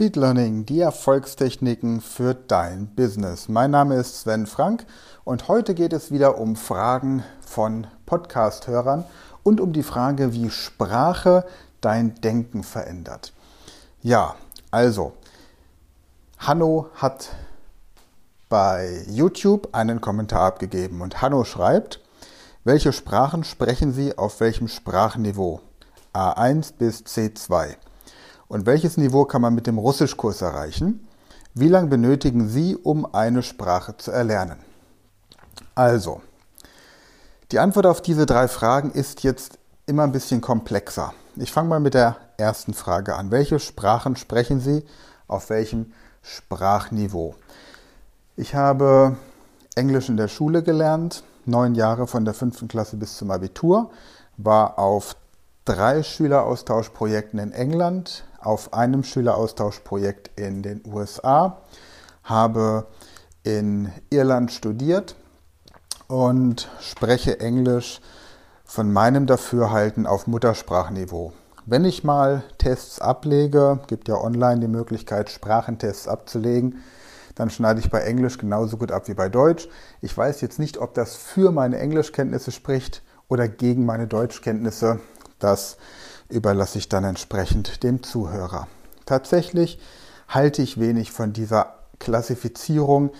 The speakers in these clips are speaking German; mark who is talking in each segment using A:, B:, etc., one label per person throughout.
A: Speed Learning, die Erfolgstechniken für dein Business. Mein Name ist Sven Frank und heute geht es wieder um Fragen von Podcast-Hörern und um die Frage, wie Sprache dein Denken verändert. Ja, also, Hanno hat bei YouTube einen Kommentar abgegeben und Hanno schreibt, welche Sprachen sprechen Sie auf welchem Sprachniveau? A1 bis C2. Und welches Niveau kann man mit dem Russischkurs erreichen? Wie lange benötigen Sie, um eine Sprache zu erlernen? Also, die Antwort auf diese drei Fragen ist jetzt immer ein bisschen komplexer. Ich fange mal mit der ersten Frage an. Welche Sprachen sprechen Sie auf welchem Sprachniveau? Ich habe Englisch in der Schule gelernt, neun Jahre von der fünften Klasse bis zum Abitur, war auf drei Schüleraustauschprojekten in England, auf einem Schüleraustauschprojekt in den USA, habe in Irland studiert und spreche Englisch von meinem Dafürhalten auf Muttersprachniveau. Wenn ich mal Tests ablege, gibt ja online die Möglichkeit, Sprachentests abzulegen, dann schneide ich bei Englisch genauso gut ab wie bei Deutsch. Ich weiß jetzt nicht, ob das für meine Englischkenntnisse spricht oder gegen meine Deutschkenntnisse. Das überlasse ich dann entsprechend dem Zuhörer. Tatsächlich halte ich wenig von dieser Klassifizierung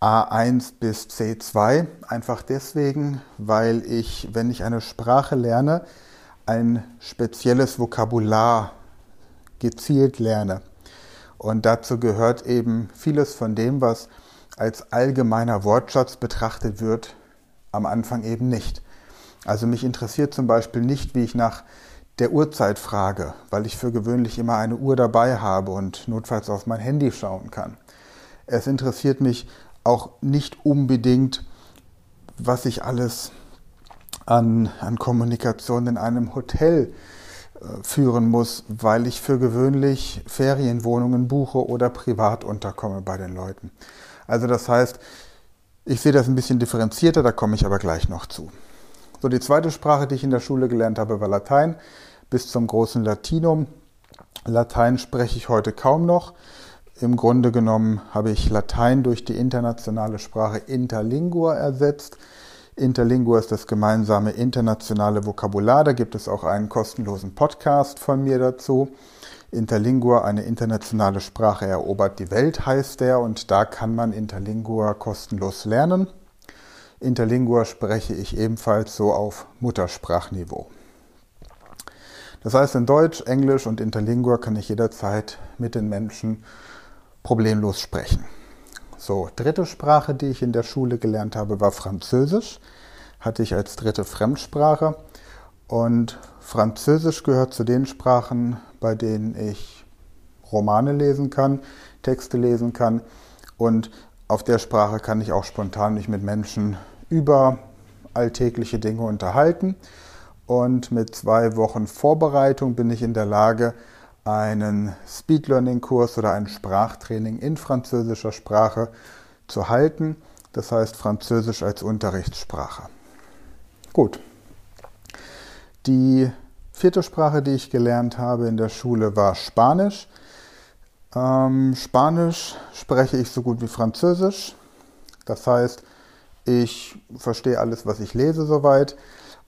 A: A1 bis C2, einfach deswegen, weil ich, wenn ich eine Sprache lerne, ein spezielles Vokabular gezielt lerne. Und dazu gehört eben vieles von dem, was als allgemeiner Wortschatz betrachtet wird, am Anfang eben nicht. Also mich interessiert zum Beispiel nicht, wie ich nach der Uhrzeit frage, weil ich für gewöhnlich immer eine Uhr dabei habe und notfalls auf mein Handy schauen kann. Es interessiert mich auch nicht unbedingt, was ich alles an, an Kommunikation in einem Hotel äh, führen muss, weil ich für gewöhnlich Ferienwohnungen buche oder privat unterkomme bei den Leuten. Also das heißt, ich sehe das ein bisschen differenzierter, da komme ich aber gleich noch zu. So, die zweite Sprache, die ich in der Schule gelernt habe, war Latein bis zum großen Latinum. Latein spreche ich heute kaum noch. Im Grunde genommen habe ich Latein durch die internationale Sprache Interlingua ersetzt. Interlingua ist das gemeinsame internationale Vokabular. Da gibt es auch einen kostenlosen Podcast von mir dazu. Interlingua, eine internationale Sprache erobert die Welt, heißt der. Und da kann man Interlingua kostenlos lernen. Interlingua spreche ich ebenfalls so auf Muttersprachniveau. Das heißt, in Deutsch, Englisch und Interlingua kann ich jederzeit mit den Menschen problemlos sprechen. So, dritte Sprache, die ich in der Schule gelernt habe, war Französisch. Hatte ich als dritte Fremdsprache. Und Französisch gehört zu den Sprachen, bei denen ich Romane lesen kann, Texte lesen kann. Und auf der Sprache kann ich auch spontan mich mit Menschen über alltägliche Dinge unterhalten und mit zwei Wochen Vorbereitung bin ich in der Lage, einen Speed Learning Kurs oder ein Sprachtraining in französischer Sprache zu halten. Das heißt Französisch als Unterrichtssprache. Gut. Die vierte Sprache, die ich gelernt habe in der Schule, war Spanisch. Ähm, Spanisch spreche ich so gut wie Französisch. Das heißt, ich verstehe alles, was ich lese soweit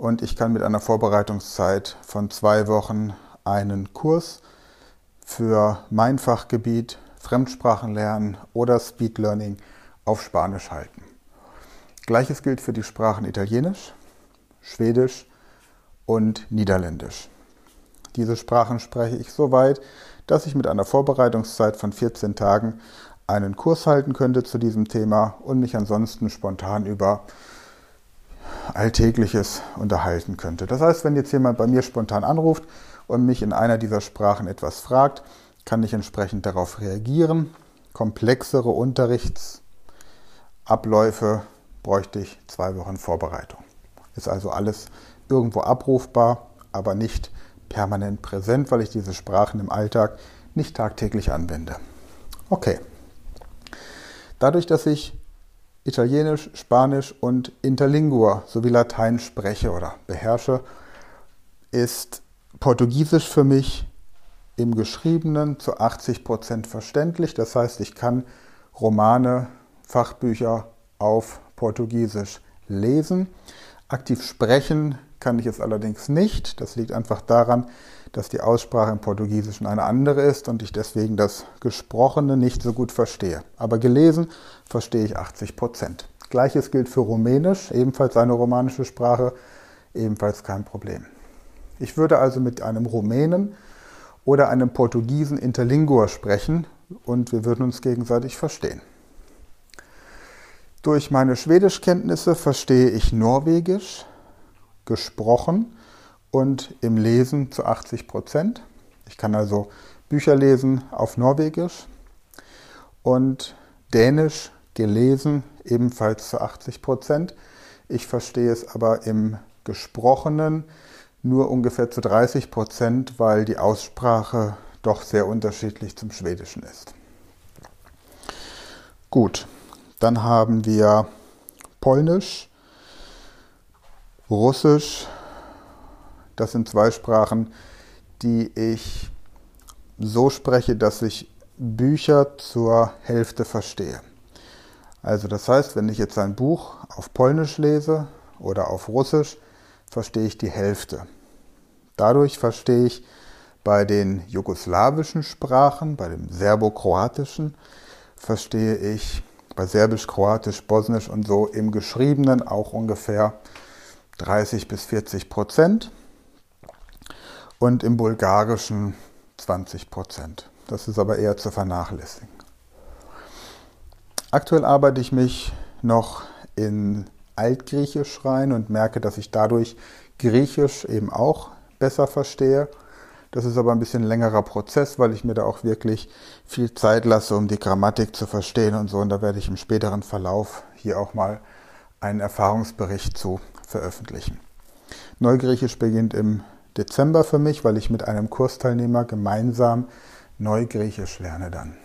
A: und ich kann mit einer Vorbereitungszeit von zwei Wochen einen Kurs für mein Fachgebiet Fremdsprachen lernen oder Speed Learning auf Spanisch halten. Gleiches gilt für die Sprachen Italienisch, Schwedisch und Niederländisch. Diese Sprachen spreche ich so weit, dass ich mit einer Vorbereitungszeit von 14 Tagen einen Kurs halten könnte zu diesem Thema und mich ansonsten spontan über Alltägliches unterhalten könnte. Das heißt, wenn jetzt jemand bei mir spontan anruft und mich in einer dieser Sprachen etwas fragt, kann ich entsprechend darauf reagieren. Komplexere Unterrichtsabläufe bräuchte ich zwei Wochen Vorbereitung. Ist also alles irgendwo abrufbar, aber nicht permanent präsent, weil ich diese Sprachen im Alltag nicht tagtäglich anwende. Okay. Dadurch, dass ich Italienisch, Spanisch und Interlingua sowie Latein spreche oder beherrsche, ist Portugiesisch für mich im Geschriebenen zu 80 Prozent verständlich. Das heißt, ich kann Romane, Fachbücher auf Portugiesisch lesen. Aktiv sprechen kann ich es allerdings nicht. Das liegt einfach daran, dass die Aussprache im Portugiesischen eine andere ist und ich deswegen das Gesprochene nicht so gut verstehe. Aber gelesen verstehe ich 80 Prozent. Gleiches gilt für Rumänisch, ebenfalls eine romanische Sprache, ebenfalls kein Problem. Ich würde also mit einem Rumänen oder einem Portugiesen Interlingua sprechen und wir würden uns gegenseitig verstehen. Durch meine Schwedischkenntnisse verstehe ich Norwegisch gesprochen und im Lesen zu 80 Prozent. Ich kann also Bücher lesen auf Norwegisch und Dänisch gelesen ebenfalls zu 80 Prozent. Ich verstehe es aber im Gesprochenen nur ungefähr zu 30 Prozent, weil die Aussprache doch sehr unterschiedlich zum Schwedischen ist. Gut, dann haben wir Polnisch, Russisch. Das sind zwei Sprachen, die ich so spreche, dass ich Bücher zur Hälfte verstehe. Also das heißt, wenn ich jetzt ein Buch auf Polnisch lese oder auf Russisch, verstehe ich die Hälfte. Dadurch verstehe ich bei den jugoslawischen Sprachen, bei dem serbokroatischen, verstehe ich bei Serbisch, Kroatisch, Bosnisch und so im Geschriebenen auch ungefähr 30 bis 40 Prozent und im Bulgarischen 20 Prozent. Das ist aber eher zu vernachlässigen. Aktuell arbeite ich mich noch in Altgriechisch rein und merke, dass ich dadurch Griechisch eben auch besser verstehe. Das ist aber ein bisschen längerer Prozess, weil ich mir da auch wirklich viel Zeit lasse, um die Grammatik zu verstehen und so. Und da werde ich im späteren Verlauf hier auch mal einen Erfahrungsbericht zu veröffentlichen. Neugriechisch beginnt im Dezember für mich, weil ich mit einem Kursteilnehmer gemeinsam Neugriechisch lerne dann.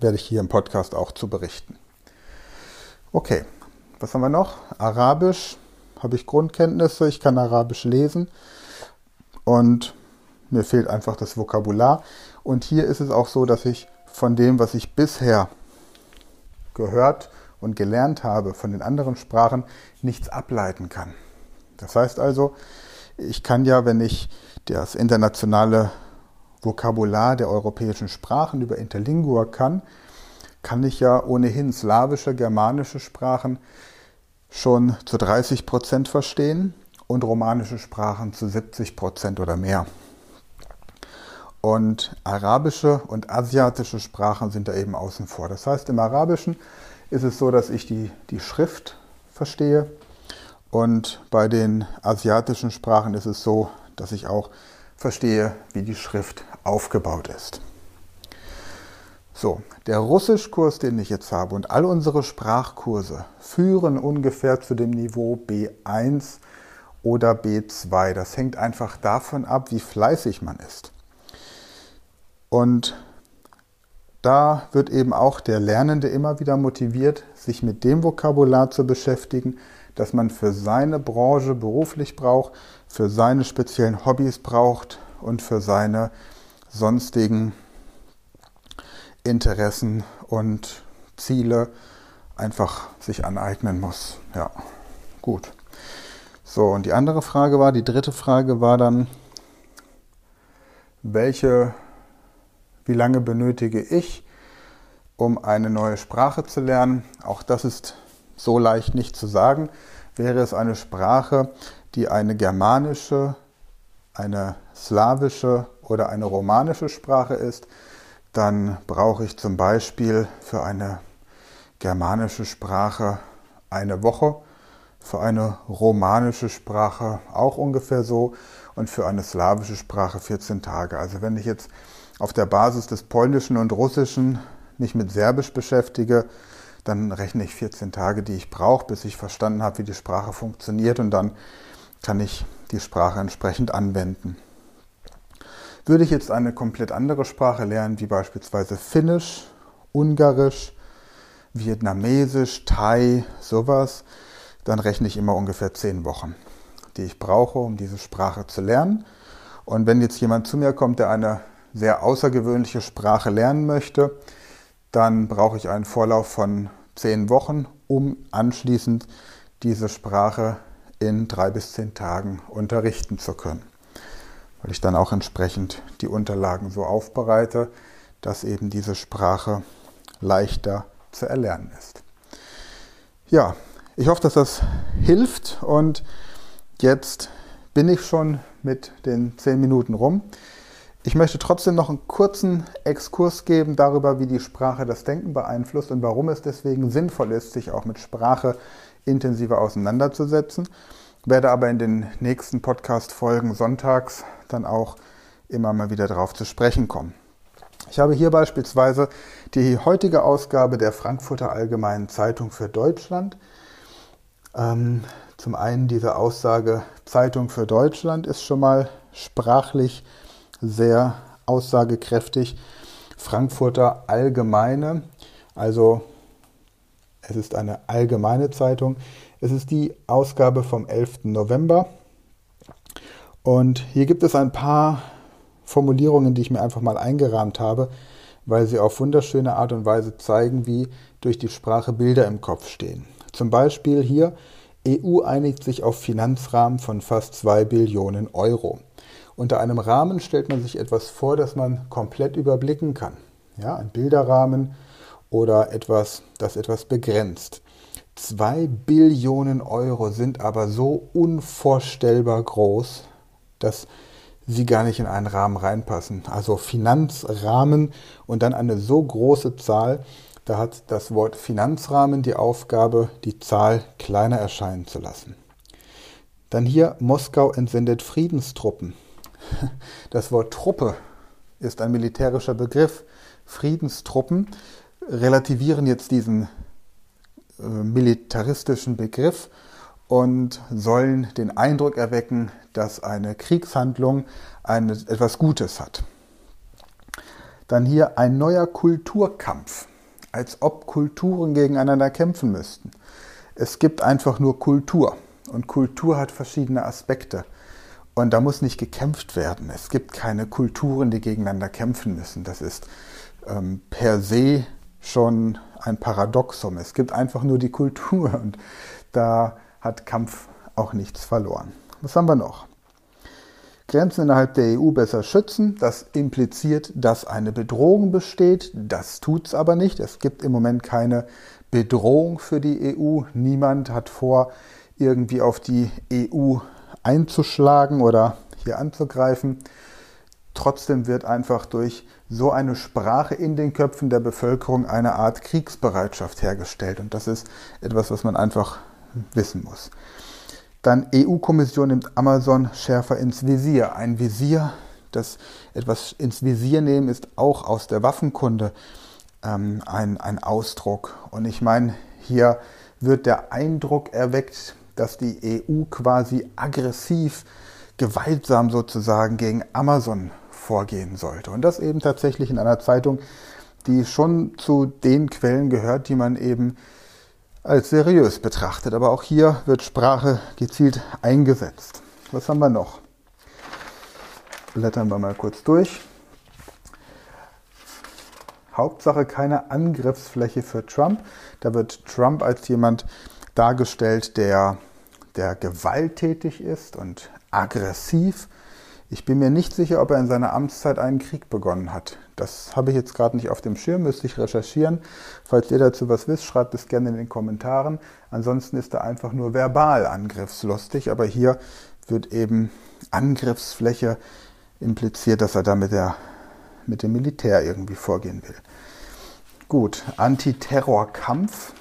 A: Werde ich hier im Podcast auch zu berichten. Okay, was haben wir noch? Arabisch habe ich Grundkenntnisse, ich kann Arabisch lesen und mir fehlt einfach das Vokabular. Und hier ist es auch so, dass ich von dem, was ich bisher gehört und gelernt habe, von den anderen Sprachen nichts ableiten kann. Das heißt also, ich kann ja, wenn ich das internationale Vokabular der europäischen Sprachen über Interlingua kann, kann ich ja ohnehin slawische, germanische Sprachen schon zu 30 Prozent verstehen und romanische Sprachen zu 70 Prozent oder mehr. Und arabische und asiatische Sprachen sind da eben außen vor. Das heißt, im Arabischen ist es so, dass ich die, die Schrift verstehe. Und bei den asiatischen Sprachen ist es so, dass ich auch verstehe, wie die Schrift aufgebaut ist. So, der Russischkurs, den ich jetzt habe und all unsere Sprachkurse führen ungefähr zu dem Niveau B1 oder B2. Das hängt einfach davon ab, wie fleißig man ist. Und da wird eben auch der Lernende immer wieder motiviert, sich mit dem Vokabular zu beschäftigen, das man für seine Branche beruflich braucht, für seine speziellen Hobbys braucht und für seine sonstigen Interessen und Ziele einfach sich aneignen muss. Ja, gut. So, und die andere Frage war, die dritte Frage war dann, welche, wie lange benötige ich, um eine neue Sprache zu lernen? Auch das ist so leicht nicht zu sagen. Wäre es eine Sprache, die eine germanische, eine slawische oder eine romanische Sprache ist, dann brauche ich zum Beispiel für eine germanische Sprache eine Woche, für eine romanische Sprache auch ungefähr so und für eine slawische Sprache 14 Tage. Also wenn ich jetzt auf der Basis des Polnischen und Russischen mich mit Serbisch beschäftige, dann rechne ich 14 Tage, die ich brauche, bis ich verstanden habe, wie die Sprache funktioniert und dann kann ich die Sprache entsprechend anwenden. Würde ich jetzt eine komplett andere Sprache lernen, wie beispielsweise Finnisch, Ungarisch, Vietnamesisch, Thai, sowas, dann rechne ich immer ungefähr zehn Wochen, die ich brauche, um diese Sprache zu lernen. Und wenn jetzt jemand zu mir kommt, der eine sehr außergewöhnliche Sprache lernen möchte, dann brauche ich einen Vorlauf von zehn Wochen, um anschließend diese Sprache in drei bis zehn Tagen unterrichten zu können. Weil ich dann auch entsprechend die Unterlagen so aufbereite, dass eben diese Sprache leichter zu erlernen ist. Ja, ich hoffe, dass das hilft und jetzt bin ich schon mit den zehn Minuten rum. Ich möchte trotzdem noch einen kurzen Exkurs geben darüber, wie die Sprache das Denken beeinflusst und warum es deswegen sinnvoll ist, sich auch mit Sprache intensiver auseinanderzusetzen. Werde aber in den nächsten Podcast-Folgen sonntags dann auch immer mal wieder darauf zu sprechen kommen. Ich habe hier beispielsweise die heutige Ausgabe der Frankfurter Allgemeinen Zeitung für Deutschland. Ähm, zum einen diese Aussage Zeitung für Deutschland ist schon mal sprachlich sehr aussagekräftig. Frankfurter Allgemeine, also es ist eine allgemeine Zeitung. Es ist die Ausgabe vom 11. November. Und hier gibt es ein paar Formulierungen, die ich mir einfach mal eingerahmt habe, weil sie auf wunderschöne Art und Weise zeigen, wie durch die Sprache Bilder im Kopf stehen. Zum Beispiel hier, EU einigt sich auf Finanzrahmen von fast 2 Billionen Euro. Unter einem Rahmen stellt man sich etwas vor, das man komplett überblicken kann. Ja, ein Bilderrahmen oder etwas, das etwas begrenzt. Zwei Billionen Euro sind aber so unvorstellbar groß, dass sie gar nicht in einen Rahmen reinpassen. Also Finanzrahmen und dann eine so große Zahl, da hat das Wort Finanzrahmen die Aufgabe, die Zahl kleiner erscheinen zu lassen. Dann hier Moskau entsendet Friedenstruppen. Das Wort Truppe ist ein militärischer Begriff. Friedenstruppen relativieren jetzt diesen äh, militaristischen Begriff und sollen den Eindruck erwecken, dass eine Kriegshandlung eine, etwas Gutes hat. Dann hier ein neuer Kulturkampf, als ob Kulturen gegeneinander kämpfen müssten. Es gibt einfach nur Kultur und Kultur hat verschiedene Aspekte. Und da muss nicht gekämpft werden. Es gibt keine Kulturen, die gegeneinander kämpfen müssen. Das ist ähm, per se schon ein Paradoxum. Es gibt einfach nur die Kultur und da hat Kampf auch nichts verloren. Was haben wir noch? Grenzen innerhalb der EU besser schützen. Das impliziert, dass eine Bedrohung besteht. Das tut es aber nicht. Es gibt im Moment keine Bedrohung für die EU. Niemand hat vor, irgendwie auf die EU einzuschlagen oder hier anzugreifen. Trotzdem wird einfach durch so eine Sprache in den Köpfen der Bevölkerung eine Art Kriegsbereitschaft hergestellt. Und das ist etwas, was man einfach wissen muss. Dann EU-Kommission nimmt Amazon schärfer ins Visier. Ein Visier, das etwas ins Visier nehmen, ist auch aus der Waffenkunde ähm, ein, ein Ausdruck. Und ich meine, hier wird der Eindruck erweckt, dass die EU quasi aggressiv, gewaltsam sozusagen gegen Amazon vorgehen sollte. Und das eben tatsächlich in einer Zeitung, die schon zu den Quellen gehört, die man eben als seriös betrachtet. Aber auch hier wird Sprache gezielt eingesetzt. Was haben wir noch? Blättern wir mal kurz durch. Hauptsache keine Angriffsfläche für Trump. Da wird Trump als jemand dargestellt, der, der gewalttätig ist und aggressiv. Ich bin mir nicht sicher, ob er in seiner Amtszeit einen Krieg begonnen hat. Das habe ich jetzt gerade nicht auf dem Schirm, müsste ich recherchieren. Falls ihr dazu was wisst, schreibt es gerne in den Kommentaren. Ansonsten ist er einfach nur verbal angriffslustig, aber hier wird eben Angriffsfläche impliziert, dass er da mit, der, mit dem Militär irgendwie vorgehen will. Gut, Antiterrorkampf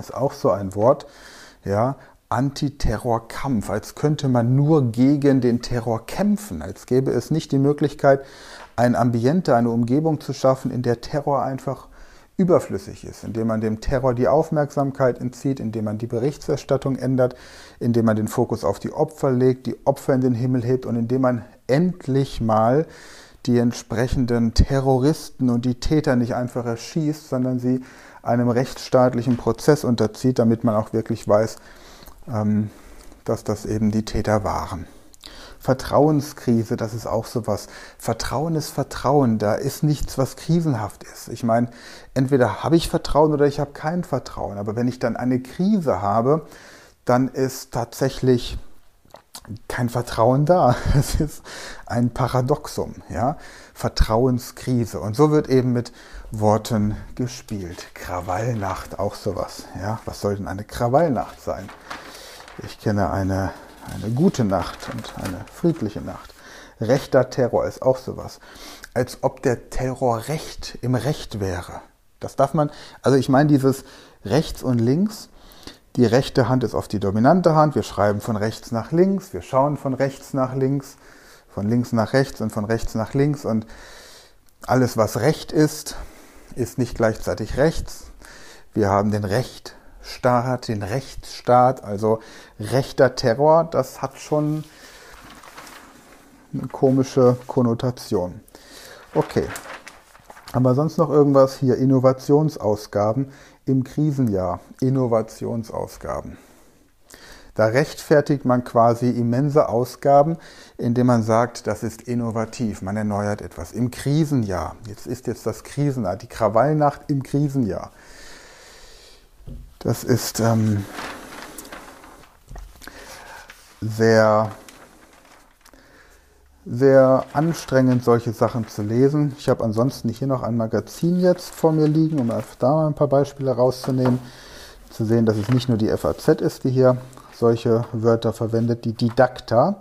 A: ist auch so ein Wort. Ja, Antiterrorkampf, als könnte man nur gegen den Terror kämpfen, als gäbe es nicht die Möglichkeit, ein Ambiente, eine Umgebung zu schaffen, in der Terror einfach überflüssig ist, indem man dem Terror die Aufmerksamkeit entzieht, indem man die Berichterstattung ändert, indem man den Fokus auf die Opfer legt, die Opfer in den Himmel hebt und indem man endlich mal die entsprechenden Terroristen und die Täter nicht einfach erschießt, sondern sie einem rechtsstaatlichen Prozess unterzieht, damit man auch wirklich weiß, dass das eben die Täter waren. Vertrauenskrise, das ist auch sowas. Vertrauen ist Vertrauen, da ist nichts, was krisenhaft ist. Ich meine, entweder habe ich Vertrauen oder ich habe kein Vertrauen. Aber wenn ich dann eine Krise habe, dann ist tatsächlich kein Vertrauen da. Es ist ein Paradoxum, ja. Vertrauenskrise. Und so wird eben mit Worten gespielt. Krawallnacht, auch sowas, ja. Was soll denn eine Krawallnacht sein? Ich kenne eine, eine gute Nacht und eine friedliche Nacht. Rechter Terror ist auch sowas. Als ob der Terror Recht im Recht wäre. Das darf man, also ich meine dieses rechts und links, die rechte Hand ist auf die dominante Hand. Wir schreiben von rechts nach links. Wir schauen von rechts nach links, von links nach rechts und von rechts nach links. Und alles, was recht ist, ist nicht gleichzeitig rechts. Wir haben den Rechtsstaat, den Rechtsstaat, also rechter Terror. Das hat schon eine komische Konnotation. Okay. Haben wir sonst noch irgendwas? Hier Innovationsausgaben im Krisenjahr Innovationsausgaben. Da rechtfertigt man quasi immense Ausgaben, indem man sagt, das ist innovativ, man erneuert etwas. Im Krisenjahr, jetzt ist jetzt das Krisenjahr, die Krawallnacht im Krisenjahr. Das ist ähm, sehr sehr anstrengend, solche Sachen zu lesen. Ich habe ansonsten hier noch ein Magazin jetzt vor mir liegen, um da mal ein paar Beispiele rauszunehmen. Zu sehen, dass es nicht nur die FAZ ist, die hier solche Wörter verwendet. Die Didakta.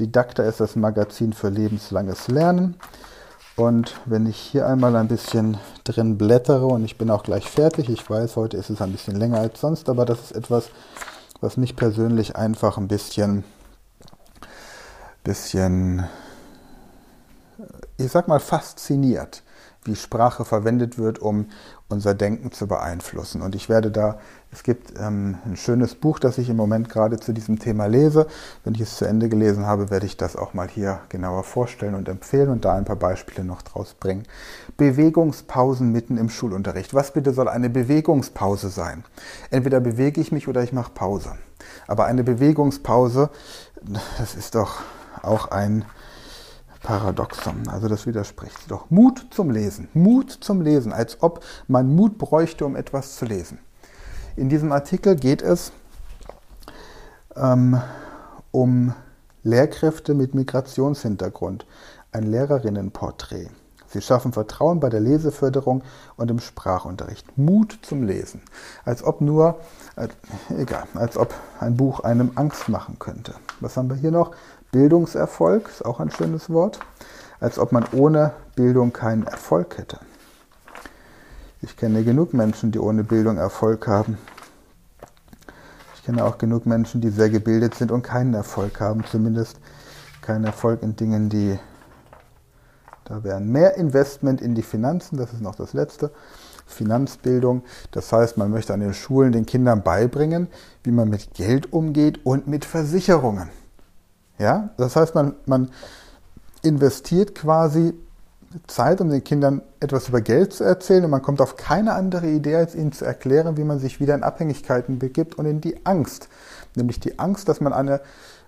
A: Didakta ist das Magazin für lebenslanges Lernen. Und wenn ich hier einmal ein bisschen drin blättere und ich bin auch gleich fertig, ich weiß, heute ist es ein bisschen länger als sonst, aber das ist etwas, was mich persönlich einfach ein bisschen bisschen, ich sag mal, fasziniert, wie Sprache verwendet wird, um unser Denken zu beeinflussen. Und ich werde da, es gibt ähm, ein schönes Buch, das ich im Moment gerade zu diesem Thema lese. Wenn ich es zu Ende gelesen habe, werde ich das auch mal hier genauer vorstellen und empfehlen und da ein paar Beispiele noch draus bringen. Bewegungspausen mitten im Schulunterricht. Was bitte soll eine Bewegungspause sein? Entweder bewege ich mich oder ich mache Pause. Aber eine Bewegungspause, das ist doch auch ein Paradoxon. Also das widerspricht doch. Mut zum Lesen. Mut zum Lesen, als ob man Mut bräuchte, um etwas zu lesen. In diesem Artikel geht es ähm, um Lehrkräfte mit Migrationshintergrund. Ein Lehrerinnenporträt. Sie schaffen Vertrauen bei der Leseförderung und im Sprachunterricht. Mut zum Lesen. Als ob nur, äh, egal, als ob ein Buch einem Angst machen könnte. Was haben wir hier noch? Bildungserfolg ist auch ein schönes Wort, als ob man ohne Bildung keinen Erfolg hätte. Ich kenne genug Menschen, die ohne Bildung Erfolg haben. Ich kenne auch genug Menschen, die sehr gebildet sind und keinen Erfolg haben, zumindest keinen Erfolg in Dingen, die da wären. Mehr Investment in die Finanzen, das ist noch das letzte. Finanzbildung. Das heißt, man möchte an den Schulen den Kindern beibringen, wie man mit Geld umgeht und mit Versicherungen. Ja? Das heißt, man, man investiert quasi Zeit, um den Kindern etwas über Geld zu erzählen und man kommt auf keine andere Idee, als ihnen zu erklären, wie man sich wieder in Abhängigkeiten begibt und in die Angst. Nämlich die Angst, dass man eine,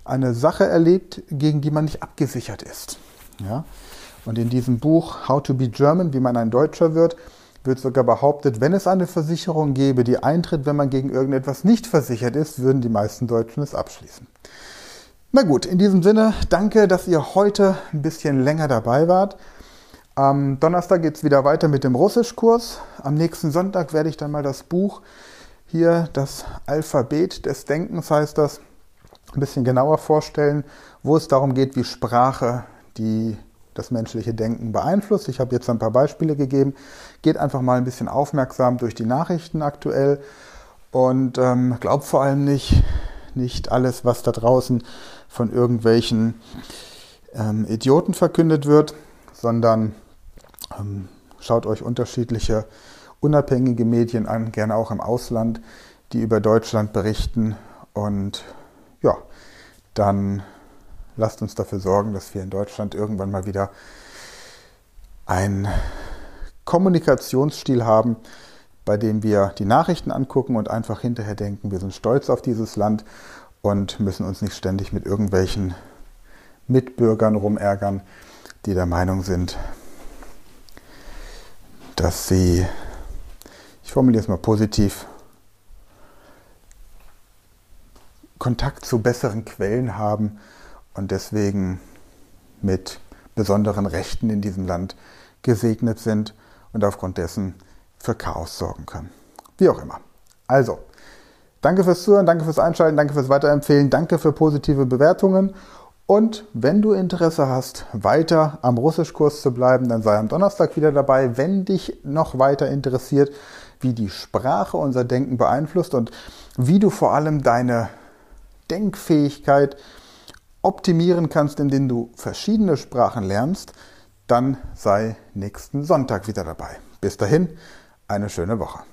A: eine Sache erlebt, gegen die man nicht abgesichert ist. Ja? Und in diesem Buch How to be German, wie man ein Deutscher wird, wird sogar behauptet, wenn es eine Versicherung gäbe, die eintritt, wenn man gegen irgendetwas nicht versichert ist, würden die meisten Deutschen es abschließen. Na gut, in diesem Sinne, danke, dass ihr heute ein bisschen länger dabei wart. Am Donnerstag geht es wieder weiter mit dem Russischkurs. Am nächsten Sonntag werde ich dann mal das Buch hier, das Alphabet des Denkens heißt das, ein bisschen genauer vorstellen, wo es darum geht, wie Sprache die das menschliche Denken beeinflusst. Ich habe jetzt ein paar Beispiele gegeben. Geht einfach mal ein bisschen aufmerksam durch die Nachrichten aktuell und ähm, glaubt vor allem nicht, nicht alles, was da draußen von irgendwelchen ähm, Idioten verkündet wird, sondern ähm, schaut euch unterschiedliche unabhängige Medien an, gerne auch im Ausland, die über Deutschland berichten. Und ja, dann lasst uns dafür sorgen, dass wir in Deutschland irgendwann mal wieder einen Kommunikationsstil haben, bei dem wir die Nachrichten angucken und einfach hinterher denken, wir sind stolz auf dieses Land und müssen uns nicht ständig mit irgendwelchen Mitbürgern rumärgern, die der Meinung sind, dass sie, ich formuliere es mal positiv, Kontakt zu besseren Quellen haben und deswegen mit besonderen Rechten in diesem Land gesegnet sind und aufgrund dessen für Chaos sorgen können. Wie auch immer. Also, danke fürs Zuhören, danke fürs Einschalten, danke fürs Weiterempfehlen, danke für positive Bewertungen. Und wenn du Interesse hast, weiter am Russischkurs zu bleiben, dann sei am Donnerstag wieder dabei. Wenn dich noch weiter interessiert, wie die Sprache unser Denken beeinflusst und wie du vor allem deine Denkfähigkeit optimieren kannst, indem du verschiedene Sprachen lernst, dann sei nächsten Sonntag wieder dabei. Bis dahin, eine schöne Woche.